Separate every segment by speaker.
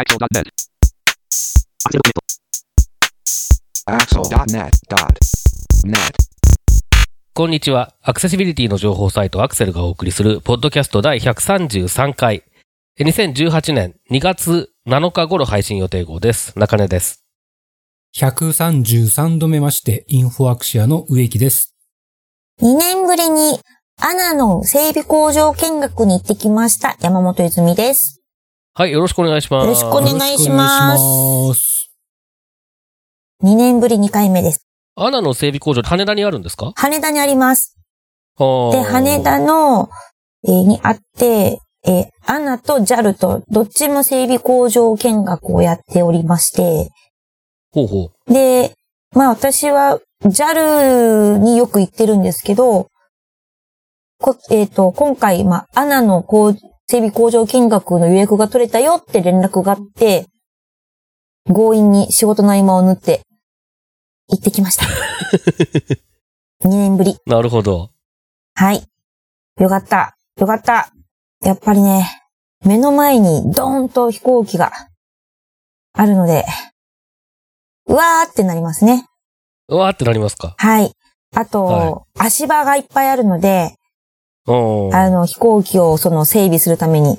Speaker 1: Axel.net.
Speaker 2: Axel.net.net.
Speaker 3: こんにちは。アクセシビリティの情報サイトアクセルがお送りする、ポッドキャスト第133回。え2018年2月7日頃配信予定号です。中根です。
Speaker 4: 133度目まして、インフォアクシアの植木です。
Speaker 5: 2年ぶりにアナの整備工場見学に行ってきました。山本泉です。
Speaker 3: はい、よろしくお願いします。
Speaker 5: よろしくお願いします
Speaker 4: よろしくお願いします。
Speaker 5: 2年ぶり2回目です。
Speaker 3: アナの整備工場、羽田にあるんですか？
Speaker 5: 羽田にあります。で、
Speaker 3: で
Speaker 5: 羽田の、えーにあって、えーアナと JAL とどっちも整備工場見学をやっておりまして、
Speaker 3: ほうほ
Speaker 5: で、まあ私は JAL によく行ってるんですけど、こえっ、と、今回、まあ、アナの工整備工場見学の予約が取れたよって連絡があって、強引に仕事の合間を縫って行ってきました。2年ぶり。
Speaker 3: う。なるほど。
Speaker 5: はい。よかった。よかった。やっぱりね、目の前にドーンと飛行機があるので、うわーってなりますね。
Speaker 3: うわーってなりますか？
Speaker 5: はい。あと、
Speaker 3: は
Speaker 5: 足場がいっぱいあるので、
Speaker 3: うん。
Speaker 5: あの、飛行機をその整備するために。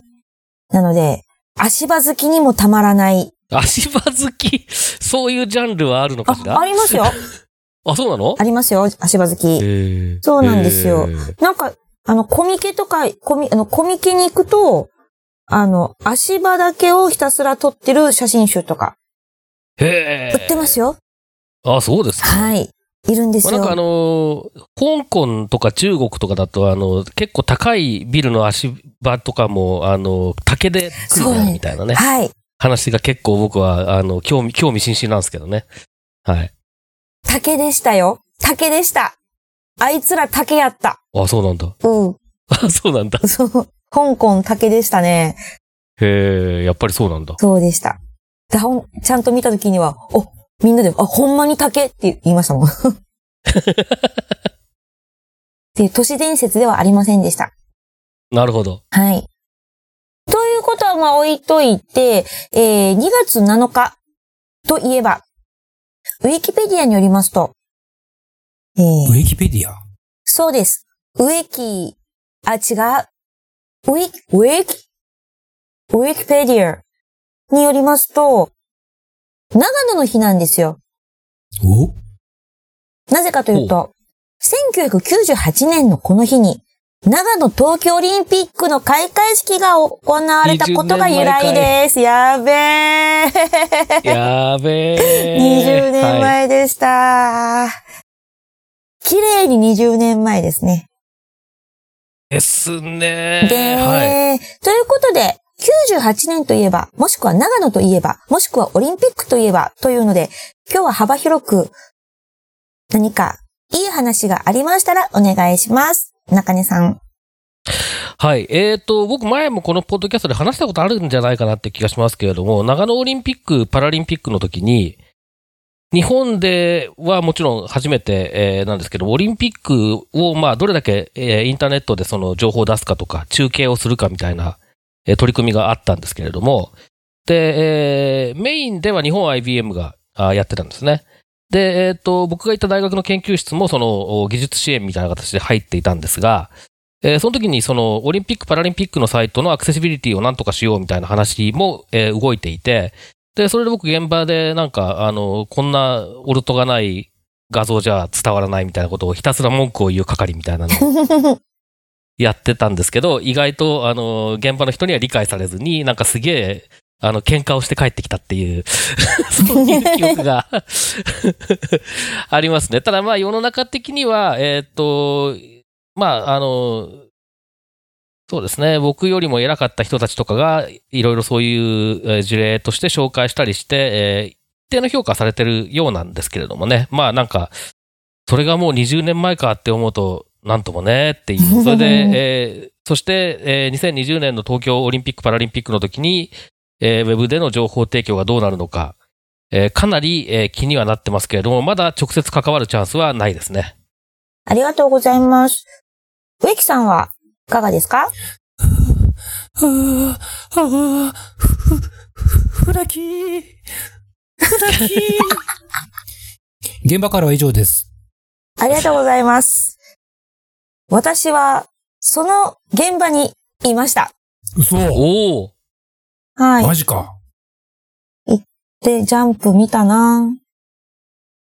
Speaker 5: なので、足場好きにもたまらない。
Speaker 3: 足場好き、そういうジャンルはあるのかしら？
Speaker 5: あ、ありますよ。
Speaker 3: あ、そうなの？
Speaker 5: ありますよ、足場好き。そうなんですよなんか、あの、コミケとか、コミ、あの、コミケに行くと、あの、足場だけをひたすら撮ってる写真集とか、
Speaker 3: へ
Speaker 5: 売ってますよ。
Speaker 3: す。あ、そうですか。
Speaker 5: はい。いるんですよ。
Speaker 3: まあなんかあのー香港とか中国とかだと、あの、結構高いビルの足場とかも、あの、竹で作るみたいなね、
Speaker 5: はい。
Speaker 3: 話が結構僕は、あの、興味、興味津々なんですけどね。はい。
Speaker 5: 竹でしたよ。竹でした。あいつら竹やった。
Speaker 3: あ、そうなんだ。
Speaker 5: うん。
Speaker 3: あ、そうなんだ。
Speaker 5: そう。香港竹でしたね。
Speaker 3: へえ、やっぱりそうなんだ。
Speaker 5: そうでした。だほんちゃんと見たときには、お、みんなで、あ、ほんまに竹って言いましたもん。っていう都市伝説ではありませんでした。
Speaker 3: なるほど。
Speaker 5: はい。ということは、まあ置いといて、えー、2月7日といえば、ウィキペディアによりますと、えー、
Speaker 4: ウィキペディア？
Speaker 5: そうです。ウィキ、あ、違う。ウィキ、ウィキ？ウィキペディアによりますと、長野の日なんですよ。
Speaker 4: お？
Speaker 5: なぜかというと、1998年のこの日に、長野東京オリンピックの開会式が行われたことが由来です。やべえ。
Speaker 3: やべえ。
Speaker 5: 20年
Speaker 3: はい
Speaker 5: 前でした。綺麗に20年前ですね。
Speaker 3: ですね。
Speaker 5: で、
Speaker 3: はい。
Speaker 5: ということで、98年といえば、もしくは長野といえば、もしくはオリンピックといえば、というので、今日は幅広く、何かいい話がありましたらお願いします。中根さん。
Speaker 3: はい。えっ、と、僕前もこのポッドキャストで話したことあるんじゃないかなって気がしますけれども、長野オリンピック・パラリンピックの時に、日本ではもちろん初めて、えーなんですけど、オリンピックを、まあ、どれだけ、えーインターネットでその情報を出すかとか、中継をするかみたいな、えー取り組みがあったんですけれども、で、えーメインでは日本 IBM があやってたんですね。で、えっ、と、僕が行った大学の研究室もその技術支援みたいな形で入っていたんですが、えーその時にそのオリンピック・パラリンピックのサイトのアクセシビリティをなんとかしようみたいな話も、えー動いていて、で、それで僕現場でなんか、あの、こんなオルトがない画像じゃ伝わらないみたいなことをひたすら文句を言う係みたいなのを。やってたんですけど、意外と、あの、現場の人には理解されずに、なんかすげえ、あの、喧嘩をして帰ってきたっていう、そういう記憶がありますね。ただまあ世の中的には、えっと、まあ、あの、そうですね。僕よりも偉かった人たちとかが、いろいろそういう事例として紹介したりして、え一定の評価されてるようなんですけれどもね。まあなんか、それがもう20年前かって思うと、なんともねっていう。それで、えーそして、えー2020年の東京オリンピック・パラリンピックの時に、えーウェブでの情報提供がどうなるのか、えーかなり、えー気にはなってますけれども、まだ直接関わるチャンスはないですね。
Speaker 5: ありがとうございます。植木さんはいかがですか？
Speaker 4: ああ、ああ、ふふ、ふ船木船木現場からは以上です。
Speaker 5: ありがとうございます。私は、その現場にいました。
Speaker 4: 嘘
Speaker 3: おお。
Speaker 5: はい。
Speaker 4: マジか。
Speaker 5: で、ジャンプ見たな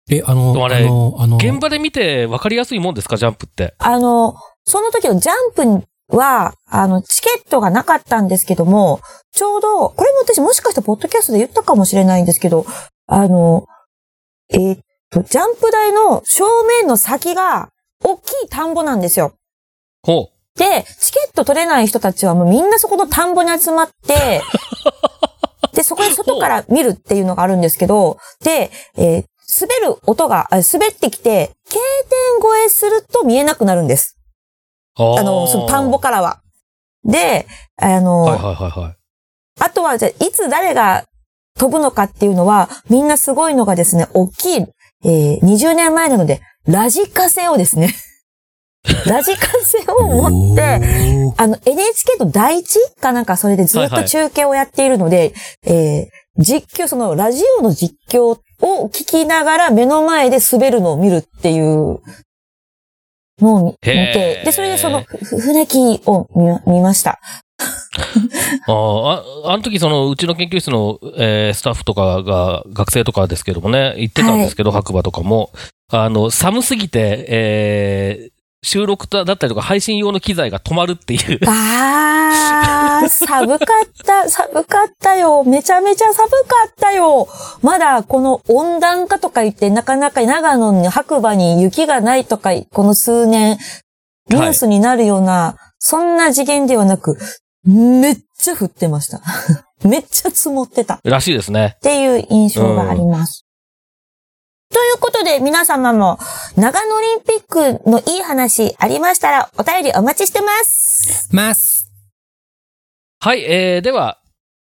Speaker 4: え、あの、
Speaker 3: あれ
Speaker 4: あの、あの、
Speaker 3: 現場で見て分かりやすいもんですか、ジャンプって。
Speaker 5: あの、その時のジャンプは、あの、チケットがなかったんですけども、ちょうど、これも私もしかしたらポッドキャストで言ったかもしれないんですけど、あの、えーっと、ジャンプ台の正面の先が、大きい田んぼなんですよ。
Speaker 3: ほ
Speaker 5: で、チケット取れない人たちはもうみんなそこの田んぼに集まって、で、そこで外から見るっていうのがあるんですけど、で、えー滑る音が、あ滑ってきて、K 点越えすると見えなくなるんです。
Speaker 3: う。あ
Speaker 5: の、その田んぼからは。で、あの、
Speaker 3: はいはいはいはい。
Speaker 5: あとは、じゃあいつ誰が飛ぶのかっていうのは、みんなすごいのがですね、大きい、えー20年前なので、ラジカセをですね、ラジカセを持って、あの、NHK の第一かなんかそれでずっと
Speaker 3: はいはい。
Speaker 5: 中継をやっているので、えー実況、そのラジオの実況を聞きながら目の前で滑るのを見るっていうのを見て、で、それでその船木を見見ました。
Speaker 3: あーあ、あの時その、うちの研究室の、えースタッフとかが、学生とかですけどもね、行ってたんですけど、白馬とかも、あの、寒すぎて、えー収録だったりとか配信用の機材が止まるっていう。
Speaker 5: あー、寒かった、寒かったよ。めちゃめちゃ寒かったよ。まだこの温暖化とか言って、なかなか長野に白馬に雪がないとか、この数年、ニュースになるような、そんな次元ではなく、めっちゃ降ってました。めっちゃ積もってた。っ
Speaker 3: らしいですね。
Speaker 5: ていう印象があります。ということで、皆様も、長野オリンピックのいい話ありましたら、お便りお待ちしてます。
Speaker 4: ます。
Speaker 3: はい、えー、では、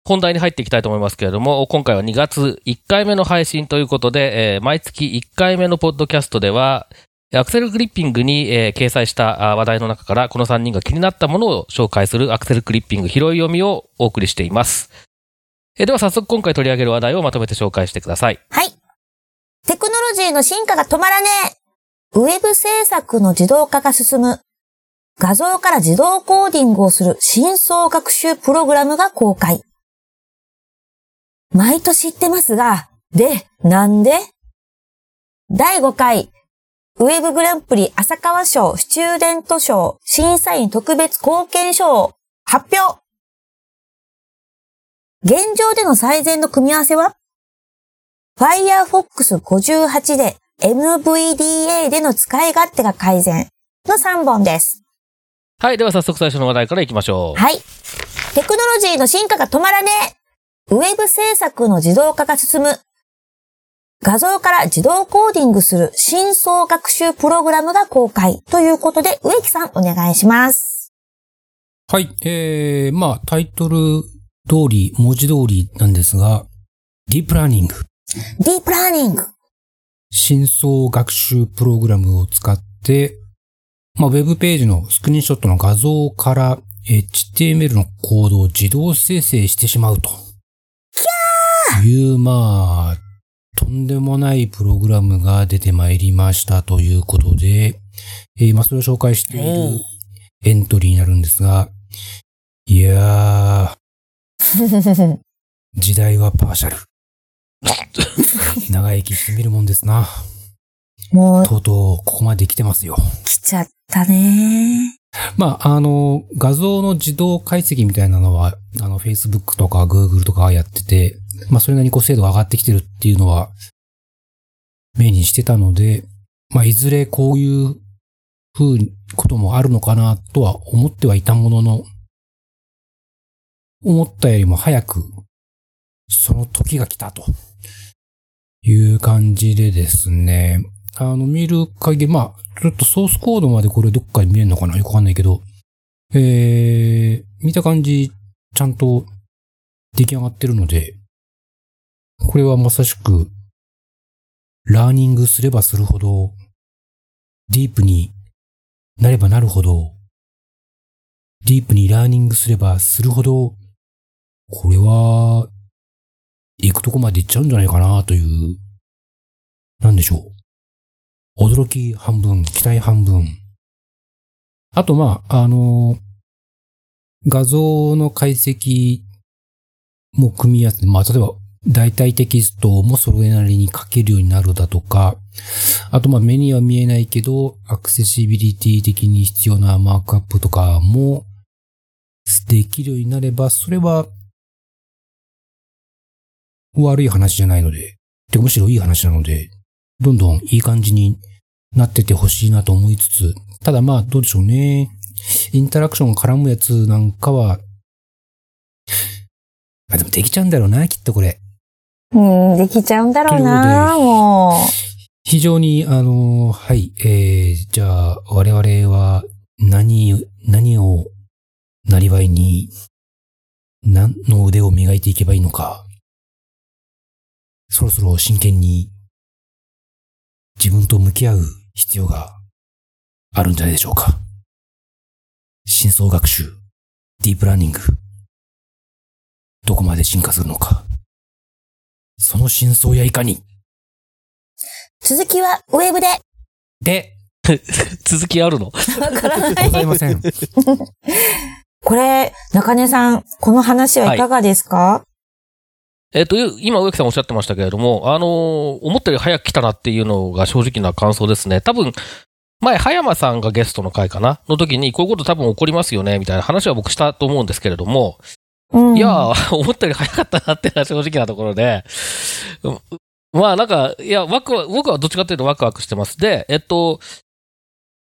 Speaker 3: 本題に入っていきたいと思いますけれども、今回は2月1回目の配信ということで、えー毎月1回目のポッドキャストでは、アクセルクリッピングに、えー掲載した話題の中から、この3人が気になったものを紹介するアクセルクリッピング拾い読みをお送りしています。えーでは早速今回取り上げる話題をまとめて紹介してください。
Speaker 5: はい。テクノロジーの進化が止まらねえ。ウェブ制作の自動化が進む。画像から自動コーディングをする深層学習プログラムが公開。毎年言ってますが、で、なんで？第5回、ウェブグランプリ浅川賞スチューデント賞審査員特別貢献賞を発表現状での最善の組み合わせは？Firefox 58で NVDA での使い勝手が改善の3本です。
Speaker 3: はい、では早速最初の話題からいきましょう。
Speaker 5: はい。テクノロジーの進化が止まらねえ。ウェブ制作の自動化が進む。画像から自動コーディングする深層学習プログラムが公開ということで、植木さんお願いします。
Speaker 4: はい。えー、まあ、タイトル通り、文字通りなんですが、ディープラーニング、
Speaker 5: ディープラーニング。
Speaker 4: 深層学習プログラムを使って、まあ、ウェブページのスクリーンショットの画像から、HTML のコードを自動生成してしまうと。いう、まあ、とんでもないプログラムが出てまいりましたということで、えーまあ、それを紹介しているエントリーになるんですが、いやー、時代はパーシャル。長生きしてみるもんですな。
Speaker 5: もう
Speaker 4: とうとう、ここまで来てますよ。
Speaker 5: 来ちゃったね
Speaker 4: まあ、あの、画像の自動解析みたいなのは、あの、Facebook とか Google とかがやってて、まあ、それなりにこう精度が上がってきてるっていうのは、目にしてたので、まあ、いずれこういう風にこともあるのかなとは思ってはいたものの、思ったよりも早く、その時が来たと。いう感じでですね、あの、見る限り、まあ、ちょっとソースコードまでこれどっかで見えるのかな？よくわかんないけど、えー、見た感じ、ちゃんと出来上がってるので、これはまさしく、ラーニングすればするほど、ディープになればなるほど、ディープにラーニングすればするほど、これは、行くとこまで行っちゃうんじゃないかなという、なんでしょう。驚き半分、期待半分。あと、まあ、あの、画像の解析も組み合わせて、まあ、例えば、代替テキストもそれなりに書けるようになるだとか、あと、まあ、目には見えないけど、アクセシビリティ的に必要なマークアップとかもできるようになれば、それは悪い話じゃないので、でむしろいい話なので、どんどんいい感じになっててほしいなと思いつつ、ただまあどうでしょうね。インタラクションが絡むやつなんかは、あ、でもできちゃうんだろうな、きっとこれ。
Speaker 5: うん、できちゃうんだろうな、も
Speaker 4: 非常に、あの、はい、えー、じゃあ、我々は何、何を、なりわいに、何の腕を磨いていけばいいのか、そろそろ真剣に、自分と向き合う必要があるんじゃないでしょうか。深層学習、ディープラーニング、どこまで進化するのか。その真相やいかに？
Speaker 5: う。続きはウェブで。
Speaker 4: で、
Speaker 3: 続きあるの？
Speaker 5: わからな
Speaker 4: ござい
Speaker 5: い。
Speaker 4: ません。
Speaker 5: これ、中根さん、この話はいかがですか、
Speaker 3: えっ、と、今、植木さんおっしゃってましたけれども、あのー思ったより早く来たなっていうのが正直な感想ですね。多分、前、葉山さんがゲストの回かな？の時に、こういうこと多分起こりますよね、みたいな話は僕したと思うんですけれども、
Speaker 5: うん、
Speaker 3: いや、思ったより早かったなってのは正直なところで、まあなんか、いや、ワクワク、僕はどっちかっていうとワクワクしてます。で、えっと、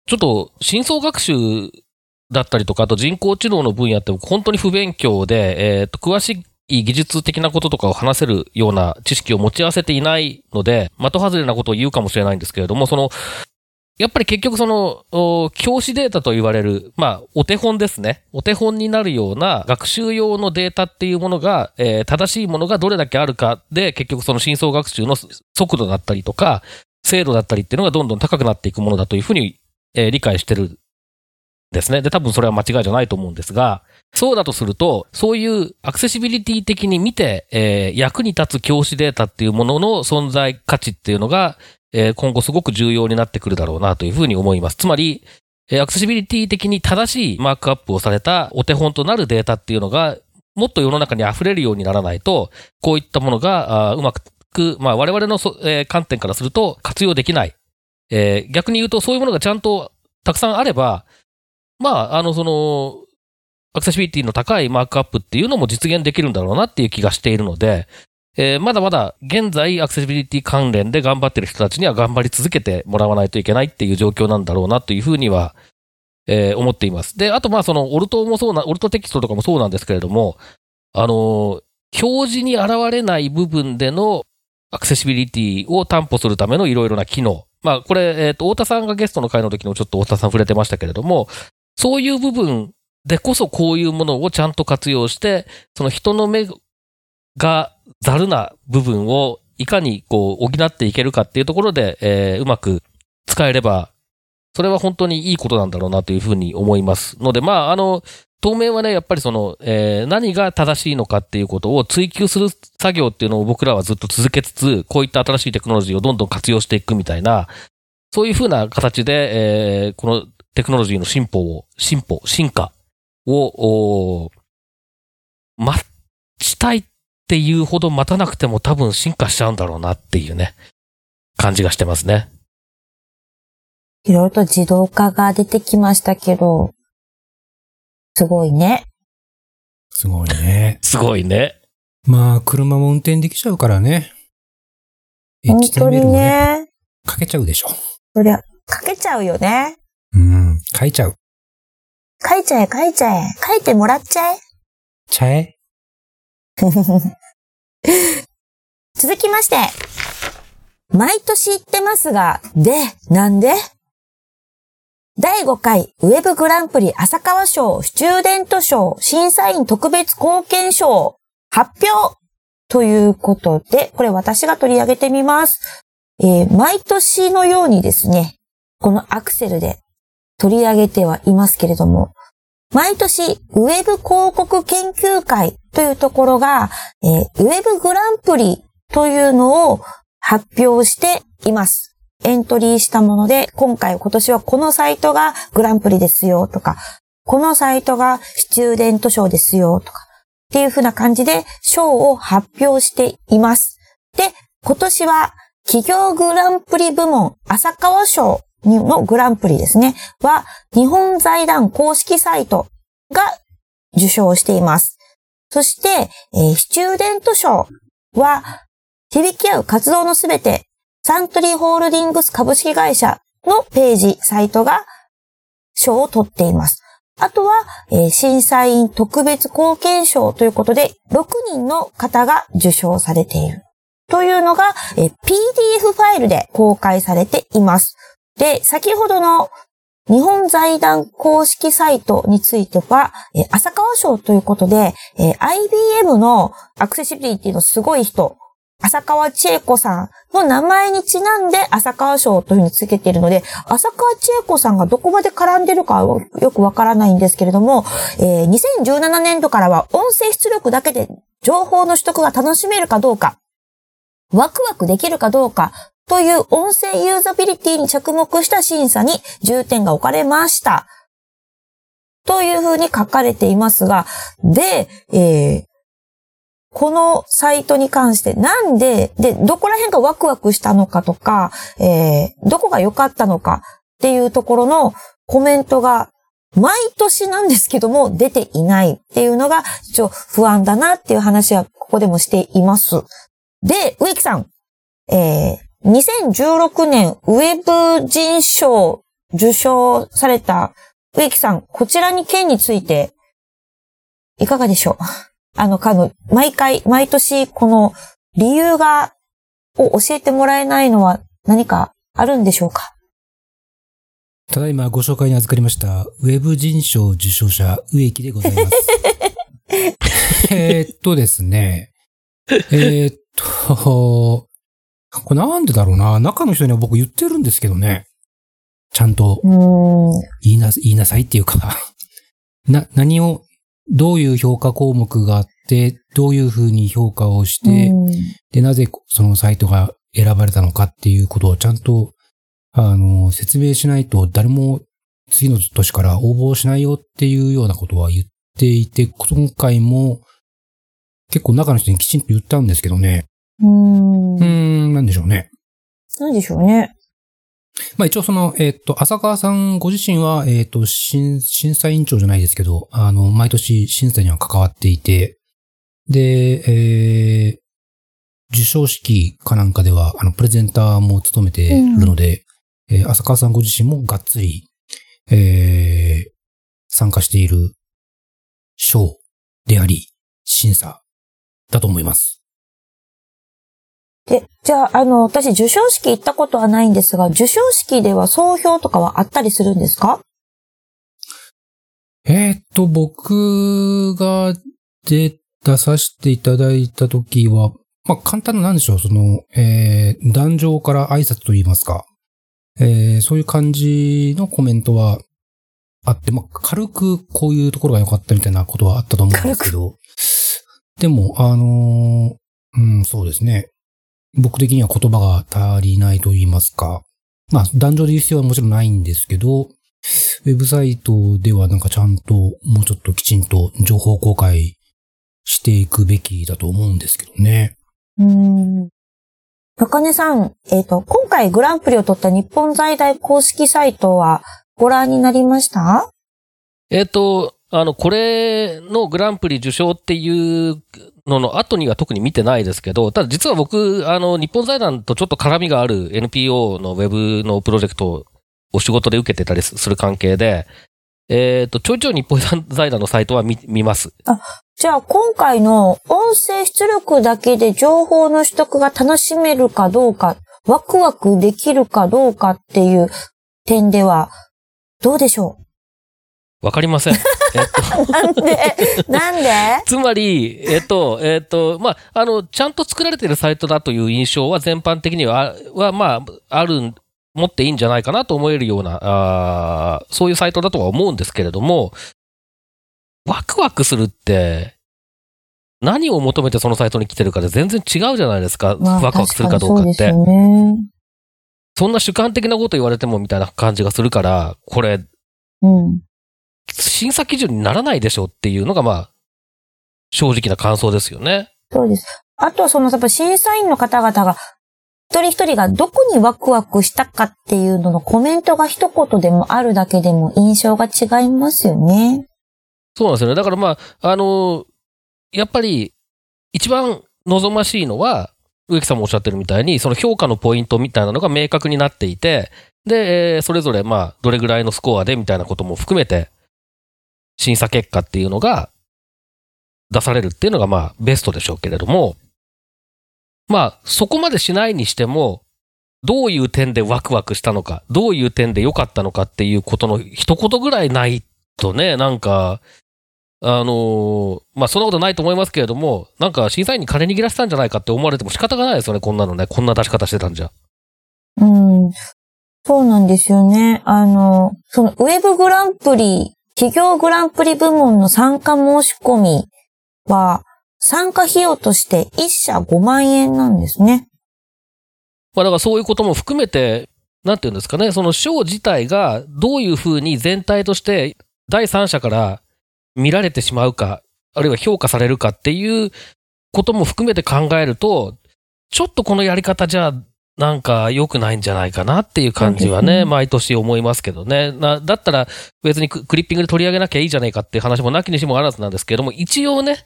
Speaker 3: ちょっと、深層学習だったりとか、あと人工知能の分野って本当に不勉強で、えっと、詳しい技術的なこととかを話せるような知識を持ち合わせていないので、的外れなことを言うかもしれないんですけれども、その、やっぱり結局その、教師データと言われる、まあ、お手本ですね。お手本になるような学習用のデータっていうものが、えー正しいものがどれだけあるかで、結局その深層学習の速度だったりとか、精度だったりっていうのがどんどん高くなっていくものだというふうに、えー理解してるんですね。で、多分それは間違いじゃないと思うんですが、そうだとすると、そういうアクセシビリティ的に見て、えー役に立つ教師データっていうものの存在価値っていうのが、えー今後すごく重要になってくるだろうなというふうに思います。つまり、えーアクセシビリティ的に正しいマークアップをされたお手本となるデータっていうのが、もっと世の中に溢れるようにならないと、こういったものがあうまく、まあ我々のそ、えー観点からすると活用できない。えー逆に言うとそういうものがちゃんとたくさんあれば、まあ、あの、その、アクセシビリティの高いマークアップっていうのも実現できるんだろうなっていう気がしているので、えーまだまだ現在アクセシビリティ関連で頑張ってる人たちには頑張り続けてもらわないといけないっていう状況なんだろうなというふうには、えー思っています。で、あとまあそのオルトもそうな、オルトテキストとかもそうなんですけれども、あのー表示に現れない部分でのアクセシビリティを担保するためのいろいろな機能。まあこれ、えっ、と、太田さんがゲストの回の時にもちょっと太田さん触れてましたけれども、そういう部分でこそこういうものをちゃんと活用して、その人の目がざるな部分をいかにこう補っていけるかっていうところで、えーうまく使えれば、それは本当にいいことなんだろうなというふうに思います。ので、まあ、あの、当面はね、やっぱりその、えー何が正しいのかっていうことを追求する作業っていうのを僕らはずっと続けつつ、こういった新しいテクノロジーをどんどん活用していくみたいな、そういうふうな形で、えーこのテクノロジーの進歩を、進歩、進化を、お待ちたいっていうほど待たなくても多分進化しちゃうんだろうなっていうね、感じがしてますね。
Speaker 5: いろいろと自動化が出てきましたけど、すごいね。
Speaker 4: すごいね。
Speaker 3: すごいね。
Speaker 4: まあ、車も運転できちゃうからね。
Speaker 5: 本当に
Speaker 4: もね、
Speaker 5: ね。
Speaker 4: 書けちゃうでしょ。
Speaker 5: そりゃ、書けちゃうよね。
Speaker 4: うん、書いちゃう。
Speaker 5: 書いちゃえ、書いちゃえ。書いてもらっちゃえ。
Speaker 4: ちゃえ
Speaker 5: 続きまして。毎年言ってますが、で、なんで？第5回ウェブグランプリ浅川賞スチューデント賞審査員特別貢献賞発表ということで、これ私が取り上げてみます。えー毎年のようにですね、このアクセルで取り上げてはいますけれども、毎年ウェブ広告研究会というところが、えー、ウェブグランプリというのを発表しています。エントリーしたもので、今回今年はこのサイトがグランプリですよとか、このサイトがスチューデント賞ですよとか、っていう風な感じで賞を発表しています。で、今年は企業グランプリ部門浅川賞のグランプリですね、は日本財団公式サイトが受賞しています。そして、えー、スチューデント賞は響き合う活動のすべてサントリーホールディングス株式会社のページ、サイトが賞を取っています。あとは、えー、審査員特別貢献賞ということで、6人の方が受賞されている。というのが、えー、PDF ファイルで公開されています。で、先ほどの日本財団公式サイトについては、浅川賞ということで、IBM のアクセシビリティのすごい人浅川千恵子さんの名前にちなんで浅川賞というふうにつけているので、浅川千恵子さんがどこまで絡んでるかはよくわからないんですけれども、えー、2017年度からは音声出力だけで情報の取得が楽しめるかどうか、ワクワクできるかどうかという音声ユーザビリティに着目した審査に重点が置かれました。というふうに書かれていますが、で、えー、このサイトに関してなんで、で、どこら辺がワクワクしたのかとか、えー、どこが良かったのかっていうところのコメントが毎年なんですけども出ていないっていうのが一応不安だなっていう話はここでもしています。で、植木さん、えー、2016年ウェブ人賞受賞された植木さん、こちらに件についていかがでしょう？あの、かの、毎回、毎年、この理由が、を教えてもらえないのは何かあるんでしょうか？
Speaker 4: ただいまご紹介に預かりました、ウェブ人賞受賞者、植木でございます。えっとですね。えー、っと、これなんでだろうな。中の人には僕言ってるんですけどね。ちゃんと、言いな、言いなさいっていうか な、何をどういう評価項目があって、どういうふうに評価をして、で、なぜそのサイトが選ばれたのかっていうことをちゃんと、あの、説明しないと誰も次の年から応募しないよっていうようなことは言っていて、今回も結構中の人にきちんと言ったんですけどね。
Speaker 5: うん。
Speaker 4: うん、なんでしょうね。
Speaker 5: なんでしょうね。
Speaker 4: まあ一応その、えっ、と、浅川さんご自身は、えっ、と、審、審査委員長じゃないですけど、あの、毎年審査には関わっていて、で、えー、授賞式かなんかでは、あの、プレゼンターも務めているので、うん、えー、浅川さんご自身もがっつり、えー、参加している賞であり、審査だと思います。
Speaker 5: で、じゃあ、あの、私、授賞式行ったことはないんですが、授賞式では総評とかはあったりするんですか？
Speaker 4: えー、っと、僕が出、出させていただいたときは、まあ、簡単ななんでしょう、その、えー、壇上から挨拶と言いますか、えー、そういう感じのコメントはあって、まあ、軽くこういうところが良かったみたいなことはあったと思うんですけど、でも、あのー、うん、そうですね。僕的には言葉が足りないと言いますか。まあ、男女で言う必要はもちろんないんですけど、ウェブサイトではなんかちゃんともうちょっときちんと情報公開していくべきだと思うんですけどね。
Speaker 5: うん。中根さん、えっ、ー、と、今回グランプリを取った日本在大公式サイトはご覧になりました？
Speaker 3: えっ、ー、と、あの、これのグランプリ受賞っていうのの後には特に見てないですけど、ただ実は僕、あの、日本財団とちょっと絡みがある NPO のウェブのプロジェクトをお仕事で受けてたりする関係で、えっ、ー、と、ちょいちょい日本財団のサイトは見、見ます。
Speaker 5: あ、じゃあ今回の音声出力だけで情報の取得が楽しめるかどうか、ワクワクできるかどうかっていう点では、どうでしょう？
Speaker 3: わかりません。えっ
Speaker 5: となんで？なんで？
Speaker 3: つまり、えっと、えっと、まあ、あの、ちゃんと作られているサイトだという印象は全般的には、は、まあ、ある、持っていいんじゃないかなと思えるような、あそういうサイトだとは思うんですけれども、ワクワクするって、何を求めてそのサイトに来てるかで全然違うじゃないですか。
Speaker 5: まあ
Speaker 3: ワクワクするかどうかって。
Speaker 5: そ。
Speaker 3: そんな主観的なこと言われてもみたいな感じがするから、これ、
Speaker 5: うん。
Speaker 3: 審査基準にならないでしょっていうのが、まあ、正直な感想ですよね。
Speaker 5: そうです。あとはその、やっぱ審査員の方々が、一人一人がどこにワクワクしたかっていうののコメントが一言でもあるだけでも印象が違いますよね。
Speaker 3: そうなんですよね。だからまあ、あのやっぱり、一番望ましいのは、植木さんもおっしゃってるみたいに、その評価のポイントみたいなのが明確になっていて、で、えーそれぞれまあ、どれぐらいのスコアでみたいなことも含めて、審査結果っていうのが出されるっていうのがまあ、ベストでしょうけれども、まあ、そこまでしないにしても、どういう点でワクワクしたのか、どういう点で良かったのかっていうことの一言ぐらいないとね、なんか、あのまあ、そんなことないと思いますけれども、なんか審査員に金握らせたんじゃないかって思われても仕方がないですよね、こんなのね。こんな出し方してたんじゃ。
Speaker 5: うん。そうなんですよね。あの、そのウェブグランプリ、企業グランプリ部門の参加申し込みは、参加費用として1社5万円なんですね。
Speaker 3: まあ、だからそういうことも含めて、なんていうんですかね、その賞自体がどういうふうに全体として第三者から見られてしまうか、あるいは評価されるかっていうことも含めて考えると、ちょっとこのやり方じゃ、なんか良くないんじゃないかなっていう感じはね、毎年思いますけどね。なだったら別にククリッピングで取り上げなきゃいいじゃないかっていう話もなきにしもあらずなんですけれども、一応ね、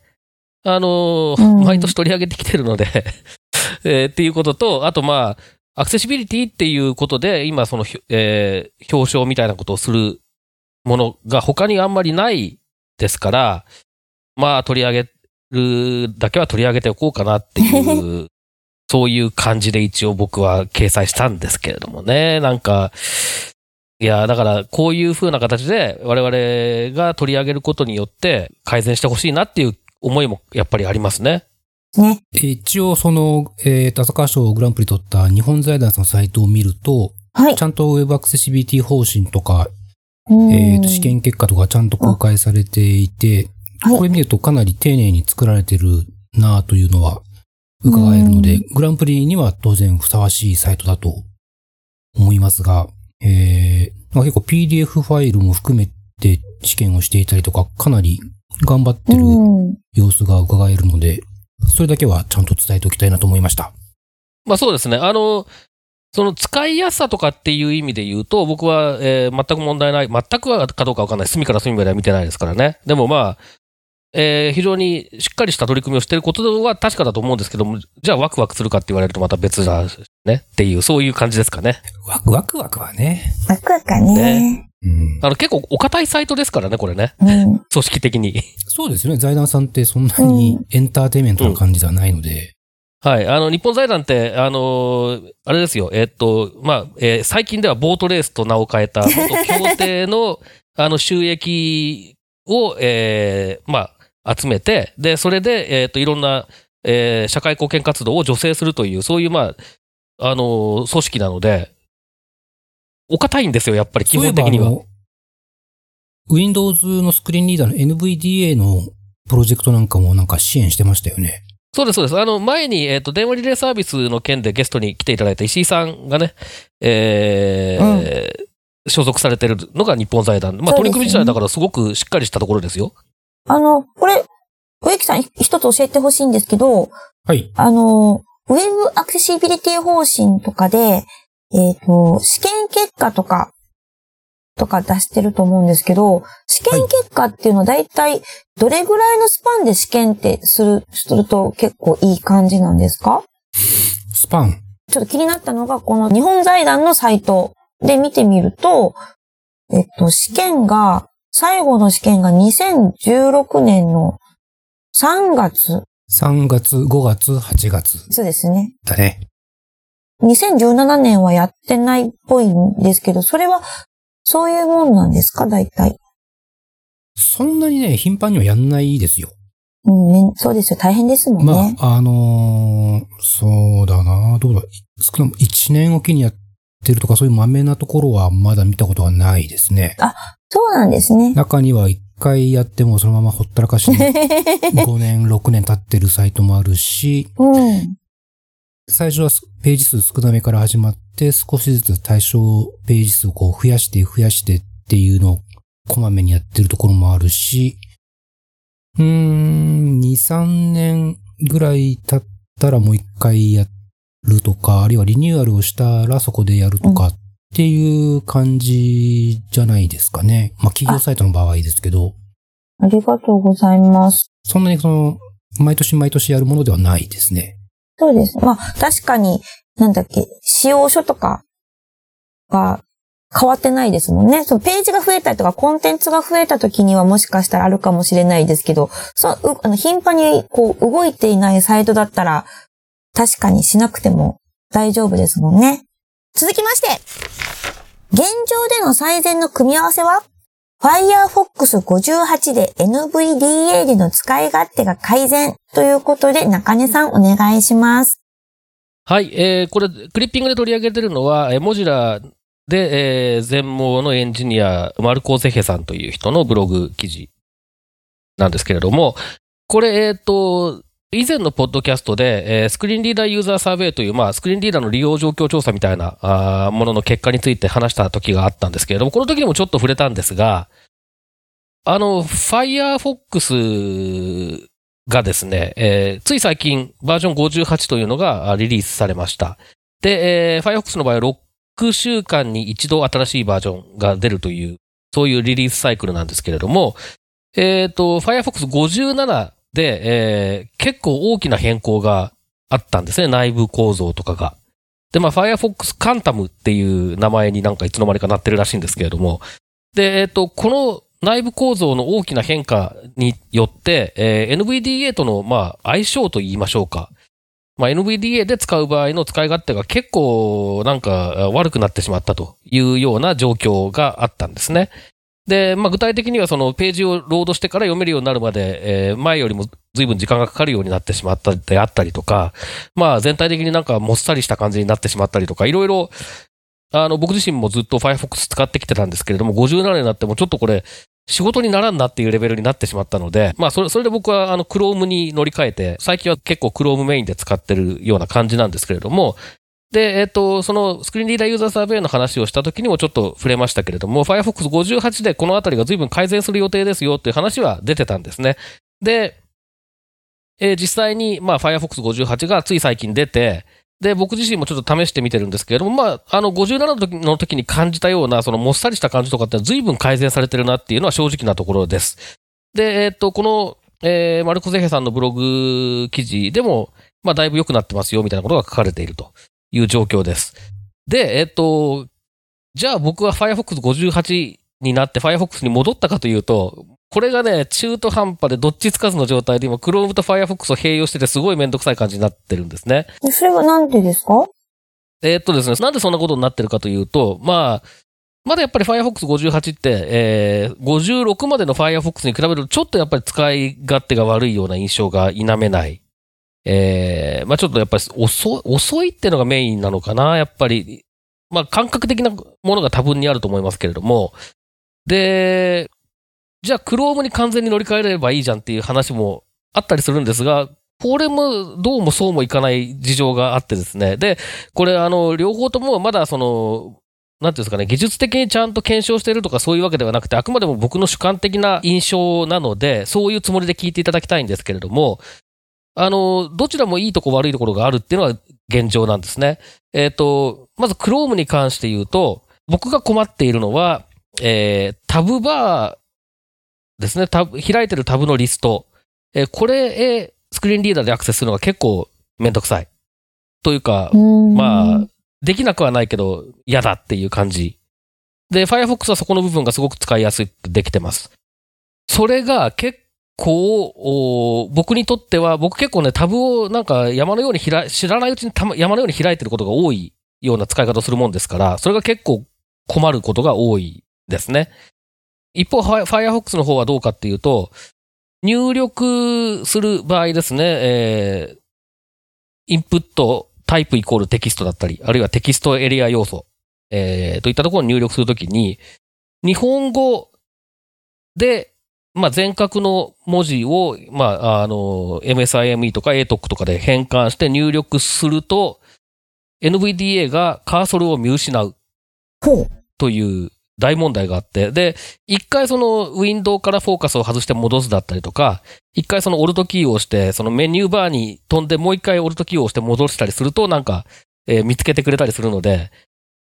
Speaker 3: あの毎年取り上げてきてるので、えーっていうことと、あとまあ、アクセシビリティっていうことで、今その、えー表彰みたいなことをするものが他にあんまりないですから、まあ取り上げるだけは取り上げておこうかなっていう、そういう感じで一応僕は掲載したんですけれどもね。なんか、いや、だからこういう風な形で我々が取り上げることによって改善してほしいなっていう思いもやっぱりありますね。
Speaker 5: ね。
Speaker 4: えー一応その、えー、田坂賞グランプリ取った日本財団さんのサイトを見ると、
Speaker 5: はい
Speaker 4: ち。ゃんとウェブアクセシビリティ方針とか、
Speaker 5: うん
Speaker 4: えーと試験結果とかちゃんと公開されていて、
Speaker 5: はい
Speaker 4: これ見るとかなり丁寧に作られてるなというのは伺えるので、グランプリには当然ふさわしいサイトだと思いますが、えー、結構 PDF ファイルも含めて試験をしていたりとか、かなり頑張ってる
Speaker 5: うん。
Speaker 4: 様子が伺えるので、それだけはちゃんと伝えておきたいなと思いました。
Speaker 3: まあそうですね。あの、その使いやすさとかっていう意味で言うと、僕は、えー全く問題ない。全くはかどうかわかんない。隅から隅までは見てないですからね。でもまあ、えー非常にしっかりした取り組みをしていることは確かだと思うんですけども、じゃあワクワクするかって言われるとまた別だねっていう、そういう感じですかね。
Speaker 4: ワクワクワクはね。
Speaker 5: ワクワクかね。
Speaker 4: うん、
Speaker 3: あの結構お堅いサイトですからね、これね。
Speaker 5: うん。
Speaker 3: 組織的に。
Speaker 4: そうですよね。財団さんってそんなにエンターテインメントな感じではないので。
Speaker 3: はい。あの、日本財団って、あのーあれですよ。えっと、まあ、えー最近ではボートレースと名を変えた、元協定の、あの、収益を、えーまあ、集めて、で、それで、えっと、いろんな、えー社会貢献活動を助成するという、そういう、まあ、あのー組織なので、お堅いんですよ、やっぱり、基本的には。
Speaker 4: Windows のスクリーンリーダーの NVDA のプロジェクトなんかもなんか支援してましたよね。
Speaker 3: そうです、そうです。あの、前に、えっ、と、電話リレーサービスの件でゲストに来ていただいた石井さんがね、えー所属されてるのが日本財団。まあ、取り組み自体だからすごくしっかりしたところですよ。
Speaker 5: あの、これ、植木さん一つ教えてほしいんですけど、
Speaker 4: はい。
Speaker 5: あの、ウェブアクセシビリティ方針とかで、えっ、と、試験結果とか、とか出してると思うんですけど、試験結果っていうのは大体どれぐらいのスパンで試験ってする、すると結構いい感じなんですか？
Speaker 4: スパン。
Speaker 5: ちょっと気になったのが、この日本財団のサイトで見てみると、えっと、試験が、最後の試験が2016年の3月、
Speaker 4: 3月、5月、8月
Speaker 5: そうですね。
Speaker 4: だね。
Speaker 5: 2017年はやってないっぽいんですけど、それは、そういうもんなんですか？大体。
Speaker 4: そんなにね、頻繁にはやんないですよ。
Speaker 5: うん、ね、そうですよ。大変ですもんね。
Speaker 4: まあ、あのーそうだな、どうだ、少なくとも1年おきにやってるとか、そういう豆なところはまだ見たことはないですね。
Speaker 5: そうなんですね。
Speaker 4: 中には1回やってもそのままほったらかしに 5年、6年経ってるサイトもあるし、
Speaker 5: うん。
Speaker 4: 最初はページ数少なめから始まって、少しずつ対象ページ数をこう増やして増やしてっていうのをこまめにやってるところもあるし、うーん、2、3年ぐらい経ったらもう一回やるとか、あるいはリニューアルをしたらそこでやるとかっていう感じじゃないですかね。まあ企業サイトの場合ですけど、
Speaker 5: ありがとうございます。
Speaker 4: そんなにその、毎年毎年やるものではないですね。
Speaker 5: そうです。まあ、確かに、なんだっけ、使用書とかが変わってないですもんね。そのページが増えたりとか、コンテンツが増えた時にはもしかしたらあるかもしれないですけど、そう、うあの頻繁にこう動いていないサイトだったら、確かにしなくても大丈夫ですもんね。続きまして、現状での最善の組み合わせは？Firefox 58で NVDA での使い勝手が改善ということで中根さんお願いします。
Speaker 3: はい、えー、これ、クリッピングで取り上げてるのは、えーモジュラで、えー、全盲のエンジニア、マルコーゼヘさんという人のブログ記事なんですけれども、これ、えっ、と、以前のポッドキャストで、スクリーンリーダーユーザーサーベイという、まあ、スクリーンリーダーの利用状況調査みたいなものの結果について話した時があったんですけれども、この時にもちょっと触れたんですが、あの、Firefox がですね、つい最近バージョン58というのがリリースされました。で、えー Firefox の場合は6週間に一度新しいバージョンが出るという、そういうリリースサイクルなんですけれども、えっ、と、Firefox 57で、えー結構大きな変更があったんですね、内部構造とかが。で、まあ、Firefox カンタムっていう名前になんかいつの間にかなってるらしいんですけれども、で、えっ、と、この内部構造の大きな変化によって、えー NVDA との、まあ、相性と言いましょうか。まあ、NVDA で使う場合の使い勝手が結構なんか悪くなってしまったというような状況があったんですね。で、まあ、具体的にはそのページをロードしてから読めるようになるまで、えー前よりも随分時間がかかるようになってしまったであったりとか、まあ、全体的になんかもっさりした感じになってしまったりとか、いろいろ、あの、僕自身もずっと Firefox 使ってきてたんですけれども、57年になってもちょっとこれ、仕事にならんなっていうレベルになってしまったので、まあ、それ、それで僕は、あの、Chrome に乗り換えて、最近は結構 Chrome メインで使ってるような感じなんですけれども、で、えっ、と、そのスクリーンリーダーユーザーサーベイの話をした時にもちょっと触れましたけれども、Firefox 58でこのあたりが随分改善する予定ですよっていう話は出てたんですね。で、えー実際に、まあ、Firefox 58がつい最近出て、で、僕自身もちょっと試してみてるんですけれども、まあ、あの、57の時の時に感じたような、そのもっさりした感じとかって随分改善されてるなっていうのは正直なところです。で、えっ、と、この、えーマルコゼヘさんのブログ記事でも、まあ、だいぶ良くなってますよ、みたいなことが書かれているという状況です。で、えっ、と、じゃあ僕は Firefox 58になって Firefox に戻ったかというと、これがね、中途半端でどっちつかずの状態で今、Chrome と Firefox を併用しててすごいめんどくさい感じになってるんですね。
Speaker 5: でそれはなんでですか？
Speaker 3: えーっとですね、なんでそんなことになってるかというと、まあ、まだやっぱり Firefox 58って、えー、56までの Firefox に比べると、ちょっとやっぱり使い勝手が悪いような印象が否めない。えー、まあちょっとやっぱり遅い、遅いっていうのがメインなのかな、やっぱり。まあ感覚的なものが多分にあると思いますけれども。で、じゃあ Chrome に完全に乗り換えればいいじゃんっていう話もあったりするんですが、これもどうもそうもいかない事情があってですね。で、これあの、両方ともまだその、なんていうんですかね、技術的にちゃんと検証しているとかそういうわけではなくて、あくまでも僕の主観的な印象なので、そういうつもりで聞いていただきたいんですけれども、あの、どちらもいいとこ悪いところがあるっていうのは現状なんですね。えっ、と、まず Chrome に関して言うと、僕が困っているのは、えー、タブバーですね、タブ、開いてるタブのリスト。えーこれへスクリーンリーダーでアクセスするのが結構めんどくさい。というか、まあ、できなくはないけど、嫌だっていう感じ。で、Firefox はそこの部分がすごく使いやすくできてます。それが結構、お僕にとっては、僕結構ね、タブをなんか山のように開、知らないうちに山のように開いてることが多いような使い方をするもんですから、それが結構困ることが多いですね。一方、Firefox の方はどうかっていうと、入力する場合ですね、えーインプットタイプイコールテキストだったり、あるいはテキストエリア要素、えーといったところを入力するときに、日本語で、まあ、全角の文字を、まあ、あの、MSIME とか ATOC とかで変換して入力すると、NVDA がカーソルを見失う
Speaker 5: ほう。
Speaker 3: という大問題があって、で、一回そのウィンドウからフォーカスを外して戻すだったりとか、一回そのオルトキーを押して、そのメニューバーに飛んでもう一回オルトキーを押して戻したりすると、なんか、えー見つけてくれたりするので、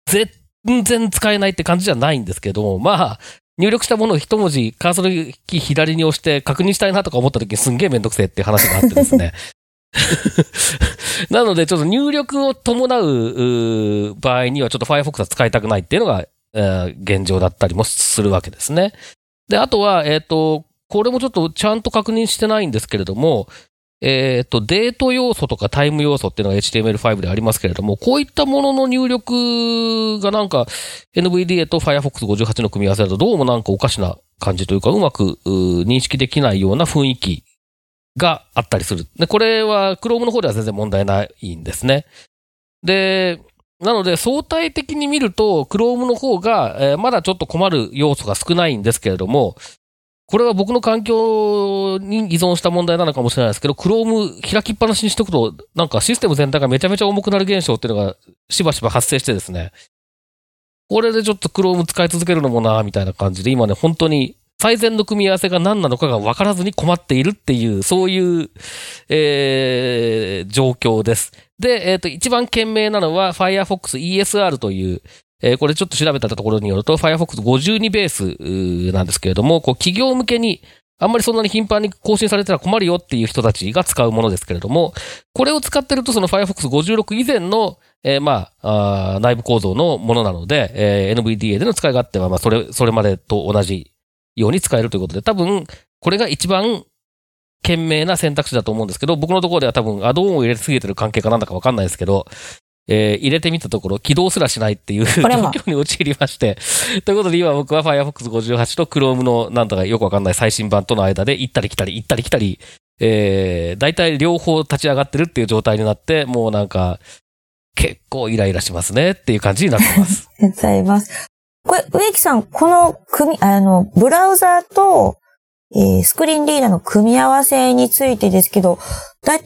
Speaker 3: 全然使えないって感じじゃないんですけども、まあ、入力したものを一文字、カーソルキー左に押して確認したいなとか思った時にすんげえめんどくせえっていう話があってですね。なので、ちょっと入力を伴う場合には、ちょっと Firefox は使いたくないっていうのが、え現状だったりもするわけですね。で、あとは、えっ、と、これもちょっとちゃんと確認してないんですけれども、えっ、と、デート要素とかタイム要素っていうのが HTML5 でありますけれども、こういったものの入力がなんか NVDA と Firefox 58の組み合わせだとどうもなんかおかしな感じというか、うまく認識できないような雰囲気があったりする。で、これは Chrome の方では全然問題ないんですね。で、なので相対的に見ると Chrome の方が、えまだちょっと困る要素が少ないんですけれども、これは僕の環境に依存した問題なのかもしれないですけど、Chrome 開きっぱなしにしておくと、なんかシステム全体がめちゃめちゃ重くなる現象っていうのがしばしば発生してですね、これでちょっと Chrome 使い続けるのもな、みたいな感じで、今ね、本当に最善の組み合わせが何なのかが分からずに困っているっていう、そういう、えー、状況です。で、えっ、と、一番賢明なのは Firefox ESR という、えーこれちょっと調べたところによると、Firefox 52ベースなんですけれども、こう企業向けにあんまりそんなに頻繁に更新されたら困るよっていう人たちが使うものですけれども、これを使ってるとその Firefox 56以前の、えーまあ内部構造のものなので、えー NVDA での使い勝手は、まあ、それ、それまでと同じように使えるということで、多分、これが一番賢明な選択肢だと思うんですけど、僕のところでは多分アドオンを入れすぎてる関係かなんだかわかんないですけど、えー入れてみたところ起動すらしないっていう状況に陥りまして、ということで今僕は Firefox 58と Chrome のなんだかよくわかんない最新版との間で行ったり来たり行ったり来たり、えー、大体両方立ち上がってるっていう状態になって、もうなんか、結構イライラしますねっていう感じになってます。
Speaker 5: ありがとうございます。これ、植木さん、この組み、あの、ブラウザーと、えースクリーンリーダーの組み合わせについてですけど、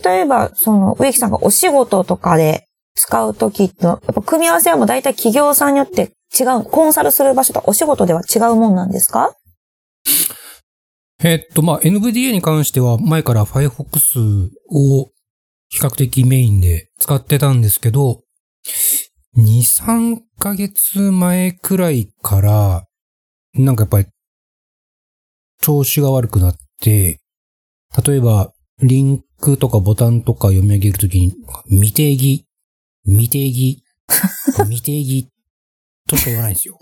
Speaker 5: 例えば、その、植木さんがお仕事とかで使うときの、やっぱ組み合わせはもう大体企業さんによって違う、コンサルする場所とお仕事では違うもんなんですか？
Speaker 4: えっと、まあ、NVDA に関しては前から Firefox を比較的メインで使ってたんですけど、2、3ヶ月前くらいから、なんかやっぱり、調子が悪くなって、例えば、リンクとかボタンとか読み上げるときに、未定義、未定義、未定義としか言わないんですよ。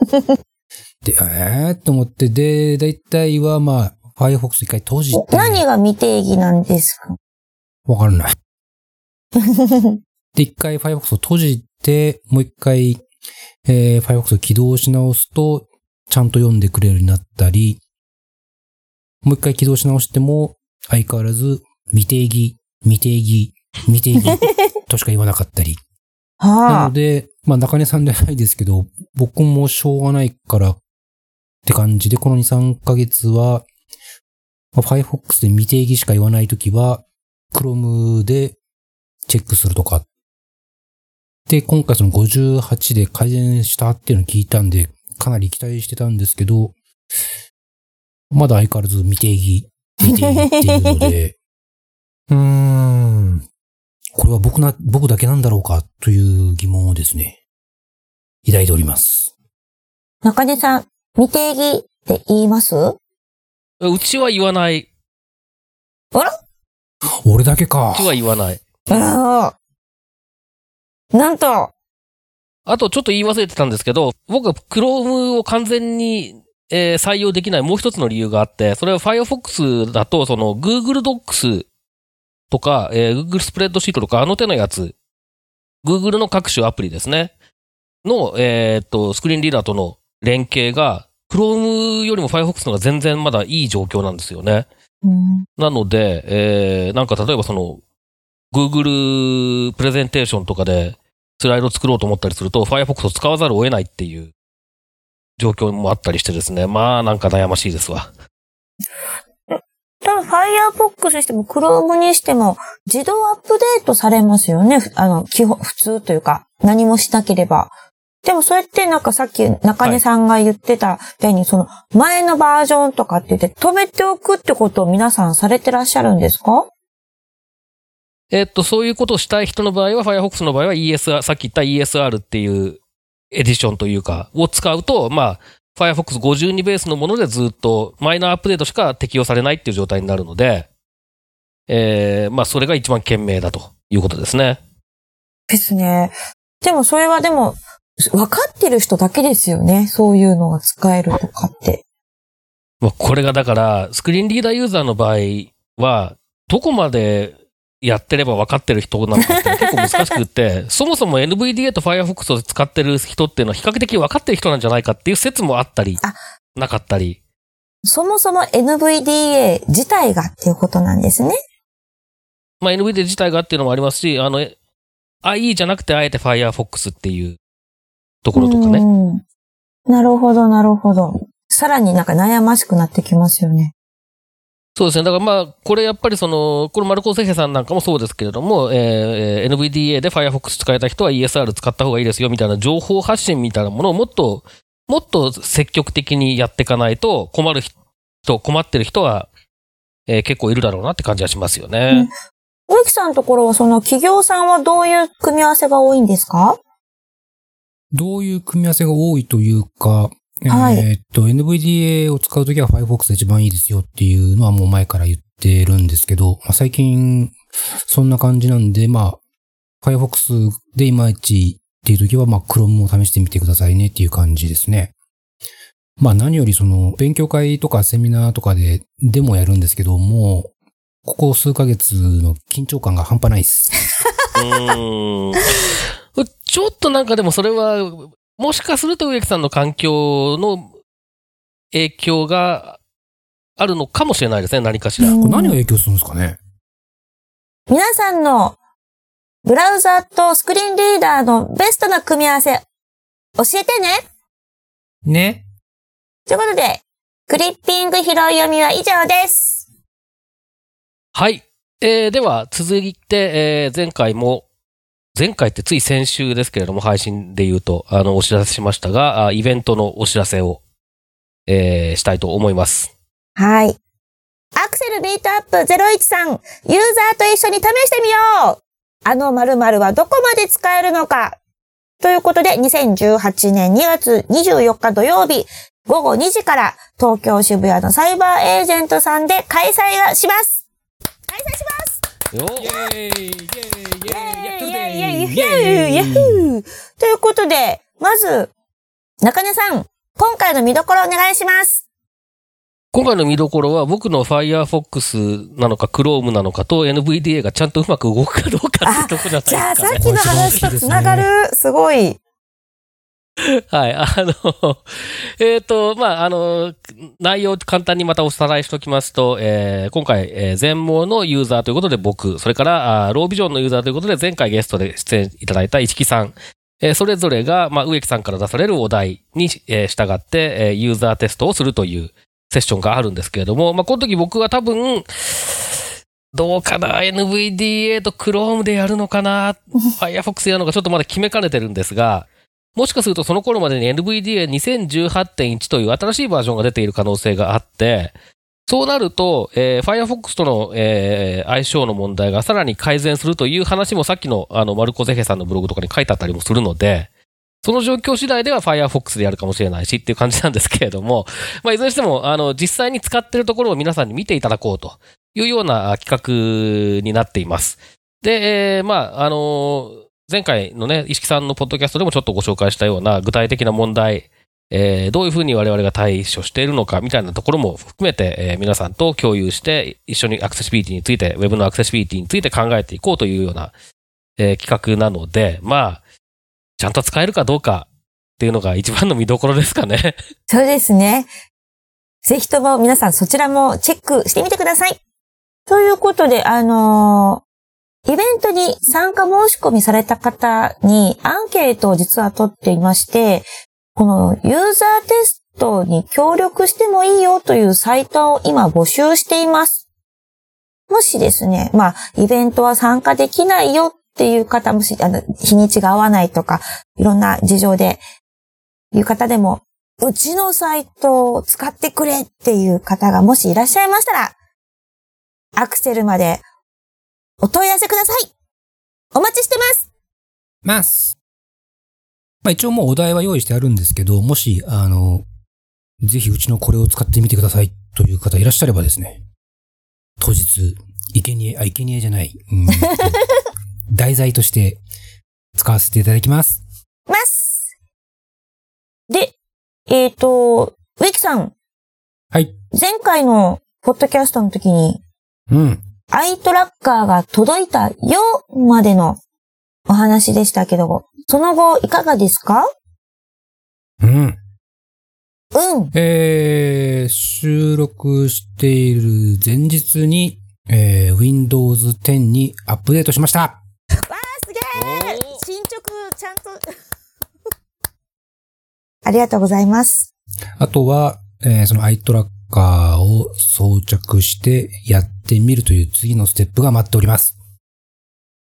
Speaker 4: で、えー？って思って、で、だいたいはまあ、Firefox 一回閉じて。
Speaker 5: 何が未定義なんですか？
Speaker 4: わかんない。で、一回 Firefox を閉じて、もう一回、えー、Firefox を起動し直すと、ちゃんと読んでくれるようになったり、もう一回起動し直しても、相変わらず、未定義、未定義、未定義としか言わなかったり。な
Speaker 5: はあ
Speaker 4: の。で、まあ中根さんじゃないですけど、僕もしょうがないからって感じで、この2、3ヶ月は、まあ Firefox で未定義しか言わないときは、Chrome でチェックするとか。で、今回その58で改善したっていうのを聞いたんで、かなり期待してたんですけど、まだ相変わらず未定義、未定義っていうので、うーん。これは僕な、僕だけなんだろうかという疑問をですね、抱いております。
Speaker 5: 中根さん、未定義って言います？
Speaker 3: うちは言わない。
Speaker 4: 俺だけか
Speaker 3: うち。は言わない。
Speaker 5: ああ。なんと、
Speaker 3: あとちょっと言い忘れてたんですけど、僕は Chrome を完全に、えー採用できないもう一つの理由があって、それは Firefox だと、その Google Docs とか、えー Google スプレッドシートとか、あの手のやつ、Google の各種アプリですね。の、えーっと、スクリーンリーダーとの連携が、Chrome よりも Firefox の方が全然まだいい状況なんですよね。
Speaker 5: うん
Speaker 3: なので、えー、なんか例えばその、Google プレゼンテーションとかでスライド作ろうと思ったりすると、Firefox を使わざるを得ないっていう状況もあったりしてですね。まあなんか悩ましいですわ。
Speaker 5: 多分 Firefox にしても Chrome にしても自動アップデートされますよね。あの、基本、普通というか、何もしなければ。でもそれってなんかさっき中根さんが言ってたように、その前のバージョンとかって言って止めておくってことを皆さんされてらっしゃるんですか？
Speaker 3: えっと、そういうことをしたい人の場合は、Firefox の場合は ESR、さっき言った ESR っていうエディションというか、を使うと、まあ、Firefox 52ベースのものでずっとマイナーアップデートしか適用されないっていう状態になるので、えー、まあそれが一番賢明だということですね。
Speaker 5: ですね。でもそれはでも、分かってる人だけですよね。そういうのが使えるとかって。
Speaker 3: まあこれがだから、スクリーンリーダーユーザーの場合は、どこまでやってれば分かってる人なのかって結構難しくって、そもそも NVDA と Firefox を使ってる人っていうのは比較的分かってる人なんじゃないかっていう説もあったり、なかったり。
Speaker 5: そもそも NVDA 自体がっていうことなんですね。
Speaker 3: まあ NVDA 自体がっていうのもありますし、あの、IE じゃなくてあえて Firefox っていうところとかね。
Speaker 5: なるほど、なるほど。さらになんか悩ましくなってきますよね。
Speaker 3: そうですね。だからまあ、これやっぱりその、この丸高セヘさんなんかもそうですけれども、えー、NVDA で Firefox 使えた人は ESR 使った方がいいですよみたいな情報発信みたいなものをもっと、もっと積極的にやっていかないと困る人、困ってる人は、えー、結構いるだろうなって感じはしますよね。
Speaker 5: 植、う、木、さんのところはその企業さんはどういう組み合わせが多いんですか？
Speaker 4: どういう組み合わせが多いというか、はい、えっと、NVDA を使うときは Firefox が一番いいですよっていうのはもう前から言ってるんですけど、まあ、最近そんな感じなんで、まあ、Firefox でいまいちっていうときは、まあ、Chrome を試してみてくださいねっていう感じですね。まあ何よりその勉強会とかセミナーとかでデモやるんですけども、ここ数ヶ月の緊張感が半端ないです。
Speaker 3: うん。ちょっとなんかでもそれはもしかすると植木さんの環境の影響があるのかもしれないですね、何かしら。
Speaker 4: これ何が影響するんですかね？
Speaker 5: 皆さんのブラウザとスクリーンリーダーのベストな組み合わせ、教えてね。
Speaker 4: ね。
Speaker 5: ということで、クリッピング拾い読みは以上です。
Speaker 3: はい。えー、では、続いて、えー、前回も前回ってつい先週ですけれども、配信で言うと、あの、お知らせしましたが、イベントのお知らせを、えー、したいと思います。
Speaker 5: はい。アクセルビートアップ013、ユーザーと一緒に試してみようあの〇〇はどこまで使えるのかということで、2018年2月24日土曜日、午後2時から東京渋谷のサイバーエージェントさんで開催がします開催しますよイェーイイエーイイエーイイエーイイエーイイエーイということで、まず、中根さん、今回の見どころお願いします。
Speaker 3: 今回の見どころは僕の Firefox なのか Chrome なのかと NVDA がちゃんとうまく動くかどうかってとこじゃないですか、ね、じゃあ
Speaker 5: さっきの話とつながる、すごい。
Speaker 3: はい、あの、えっ、ー、と、まあ、あの、内容簡単にまたおさらいしておきますと、えー、今回、えー、全盲のユーザーということで僕、それからあロービジョンのユーザーということで前回ゲストで出演いただいた市木さん、えー、それぞれが、まあ、植木さんから出されるお題に、えー、従って、えー、ユーザーテストをするというセッションがあるんですけれども、まあ、この時僕は多分、どうかな ?NVDA と Chrome でやるのかな ?Firefox やるのかちょっとまだ決めかねてるんですが、もしかするとその頃までに NVDA2018.1 という新しいバージョンが出ている可能性があって、そうなると、えー、Firefox との、えー、相性の問題がさらに改善するという話もさっきのあの、マルコゼヘさんのブログとかに書いてあったりもするので、その状況次第では Firefox でやるかもしれないしっていう感じなんですけれども、まあ、いずれにしても、あの、実際に使っているところを皆さんに見ていただこうというような企画になっています。で、えー、まあ、あの前回のね、石木さんのポッドキャストでもちょっとご紹介したような具体的な問題、えー、どういうふうに我々が対処しているのかみたいなところも含めて、えー、皆さんと共有して、一緒にアクセシビリティについて、ウェブのアクセシビリティについて考えていこうというような、えー、企画なので、まあ、ちゃんと使えるかどうかっていうのが一番の見どころですかね。
Speaker 5: そうですね。ぜひとも皆さんそちらもチェックしてみてください。ということで、あのイベントに参加申し込みされた方にアンケートを実は取っていまして、このユーザーテストに協力してもいいよというサイトを今募集しています。もしですね、まあ、イベントは参加できないよっていう方、もし、あの、日にちが合わないとか、いろんな事情で、いう方でも、うちのサイトを使ってくれっていう方がもしいらっしゃいましたら、アクセルまでお問い合わせくださいお待ちしてます
Speaker 4: ます。まあ一応もうお題は用意してあるんですけど、もし、あの、ぜひうちのこれを使ってみてくださいという方いらっしゃればですね、当日、いけにえ、あ、いけにえじゃない、うんと 題材として使わせていただきます。
Speaker 5: ますで、えっ、と、植木さん、
Speaker 4: はい。
Speaker 5: 前回のポッドキャストの時に、
Speaker 4: うん。
Speaker 5: アイトラッカーが届いたよまでのお話でしたけど、その後いかがですか？
Speaker 4: うん。
Speaker 5: うん。
Speaker 4: えー、収録している前日に、えー、Windows 10にアップデートしました。
Speaker 5: わー、すげー進捗、ちゃんと。ありがとうございます。
Speaker 4: あとは、えーそのアイトラッカーを装着してやってみるという次のステップが待っております。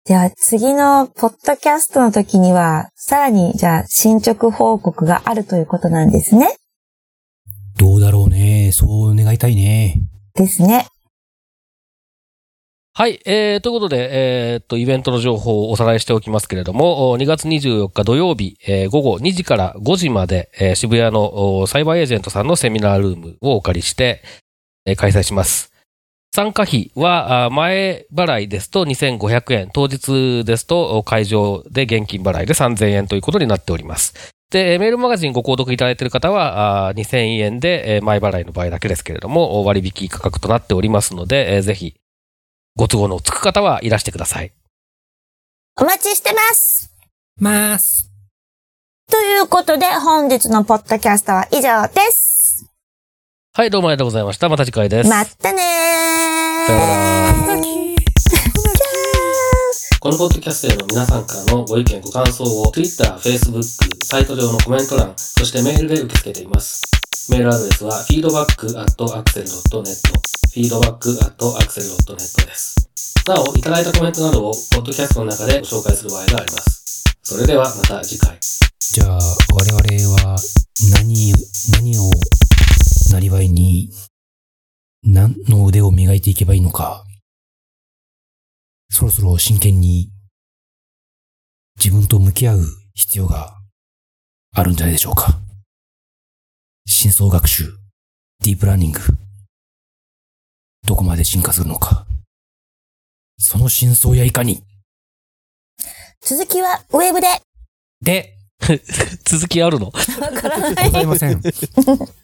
Speaker 5: じゃあ次のポッドキャストの時には、さらにじゃあ進捗報告があるということなんですね。
Speaker 4: どうだろうね。そう願いたいね。
Speaker 5: ですね。
Speaker 3: はい、えー、ということで、えーっと、イベントの情報をおさらいしておきますけれども、2月24日土曜日、えー午後2時から5時まで、えー渋谷のサイバーエージェントさんのセミナールームをお借りして、えー開催します。参加費は、前払いですと2500円、当日ですと会場で現金払いで3000円ということになっております。で、メールマガジンご購読いただいている方は、2000円で、前払いの場合だけですけれども、割引価格となっておりますので、ぜひ、ご都合のつく方はいらしてください。
Speaker 5: お待ちしてます。
Speaker 4: ます。
Speaker 5: ということで、本日のポッドキャストは以上です。
Speaker 3: はい、どうもありがとうございました。また次回です。
Speaker 5: またねー。
Speaker 3: さようならこのポッドキャストへの皆さんからのご意見、ご感想を Twitter、Facebook、サイト上のコメント欄、そしてメールで受け付けています。メールアドレスは feedback.axel.net feedback.axel.net です。なお、いただいたコメントなどをポッドキャストの中でご紹介する場合があります。それではまた次回。
Speaker 4: じゃあ、我々は何、何を、なりわいに、何の腕を磨いていけばいいのか。そろそろ真剣に、自分と向き合う必要があるんじゃないでしょうか。深層学習、ディープラーニング、どこまで進化するのか。その真相やいかに。
Speaker 5: 続きはウェブで。
Speaker 4: で、
Speaker 3: 続きあるの？
Speaker 5: わからない
Speaker 4: ございません。